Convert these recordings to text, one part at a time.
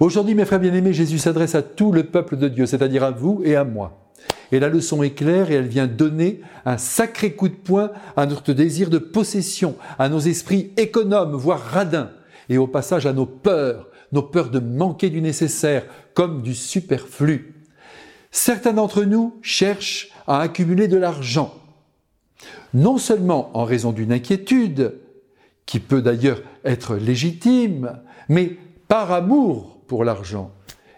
Aujourd'hui, mes frères bien-aimés, Jésus s'adresse à tout le peuple de Dieu, c'est-à-dire à vous et à moi. Et la leçon est claire et elle vient donner un sacré coup de poing à notre désir de possession, à nos esprits économes, voire radins, et au passage à nos peurs, nos peurs de manquer du nécessaire, comme du superflu. Certains d'entre nous cherchent à accumuler de l'argent, non seulement en raison d'une inquiétude, qui peut d'ailleurs être légitime, mais par amour l'argent.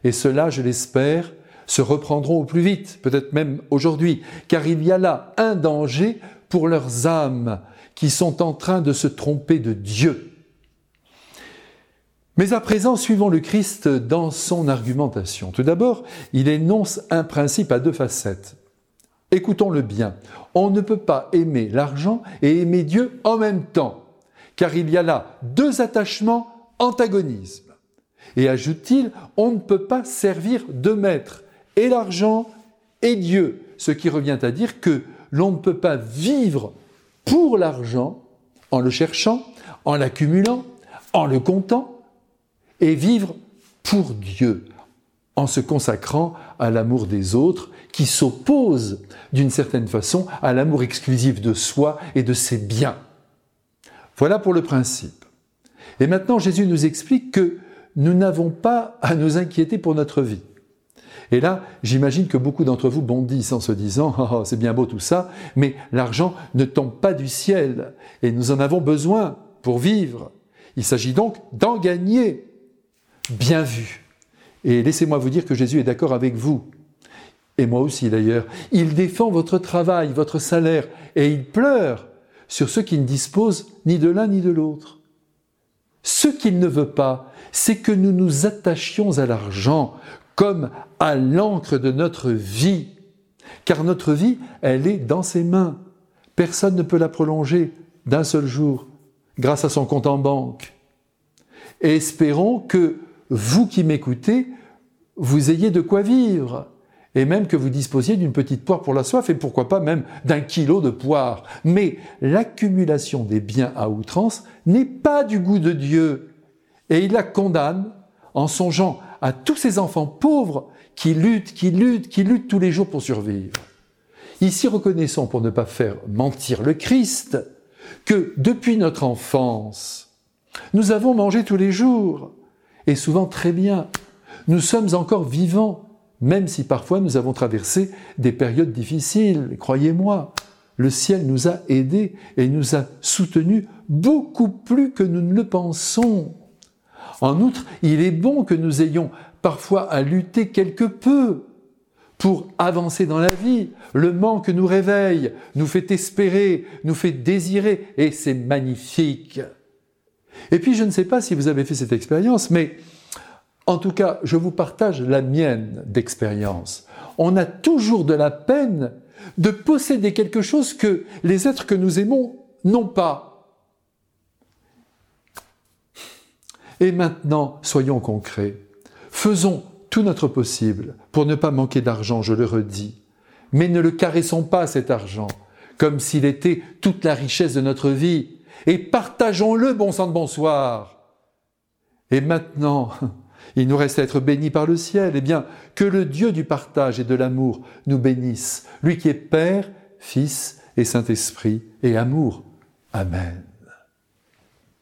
Et cela, je l'espère, se reprendront au plus vite, peut-être même aujourd'hui, car il y a là un danger pour leurs âmes qui sont en train de se tromper de Dieu. Mais à présent, suivons le Christ dans son argumentation. Tout d'abord, il énonce un principe à deux facettes. Écoutons-le bien. On ne peut pas aimer l'argent et aimer Dieu en même temps, car il y a là deux attachements antagonismes. Et ajoute-t-il, on ne peut pas servir deux maîtres, et l'argent et Dieu, ce qui revient à dire que l'on ne peut pas vivre pour l'argent en le cherchant, en l'accumulant, en le comptant, et vivre pour Dieu, en se consacrant à l'amour des autres, qui s'oppose d'une certaine façon à l'amour exclusif de soi et de ses biens. Voilà pour le principe. Et maintenant, Jésus nous explique que nous n'avons pas à nous inquiéter pour notre vie. Et là, j'imagine que beaucoup d'entre vous bondissent en se disant oh, oh, c'est bien beau tout ça, mais l'argent ne tombe pas du ciel et nous en avons besoin pour vivre. Il s'agit donc d'en gagner. Bien vu. Et laissez-moi vous dire que Jésus est d'accord avec vous. Et moi aussi d'ailleurs. Il défend votre travail, votre salaire, et il pleure sur ceux qui ne disposent ni de l'un ni de l'autre. Ce qu'il ne veut pas, c'est que nous nous attachions à l'argent comme à l'encre de notre vie. Car notre vie, elle est dans ses mains. Personne ne peut la prolonger d'un seul jour grâce à son compte en banque. Espérons que vous qui m'écoutez, vous ayez de quoi vivre et même que vous disposiez d'une petite poire pour la soif, et pourquoi pas même d'un kilo de poire. Mais l'accumulation des biens à outrance n'est pas du goût de Dieu, et il la condamne en songeant à tous ces enfants pauvres qui luttent, qui luttent, qui luttent tous les jours pour survivre. Ici, reconnaissons, pour ne pas faire mentir le Christ, que depuis notre enfance, nous avons mangé tous les jours, et souvent très bien. Nous sommes encore vivants, même si parfois nous avons traversé des périodes difficiles, croyez-moi. Le ciel nous a aidés et nous a soutenus beaucoup plus que nous ne le pensons. En outre, il est bon que nous ayons parfois à lutter quelque peu pour avancer dans la vie. Le manque nous réveille, nous fait espérer, nous fait désirer, et c'est magnifique. Et puis je ne sais pas si vous avez fait cette expérience, mais en tout cas, je vous partage la mienne d'expérience. On a toujours de la peine de posséder quelque chose que les êtres que nous aimons n'ont pas. Et maintenant, soyons concrets. Faisons tout notre possible pour ne pas manquer d'argent, je le redis. Mais ne le caressons pas, cet argent, comme s'il était toute la richesse de notre vie. Et partageons-le, bon sang de bonsoir. Et maintenant, il nous reste à être bénis par le ciel. Eh bien, que le Dieu du partage et de l'amour nous bénisse, lui qui est Père, Fils et Saint-Esprit et amour. Amen.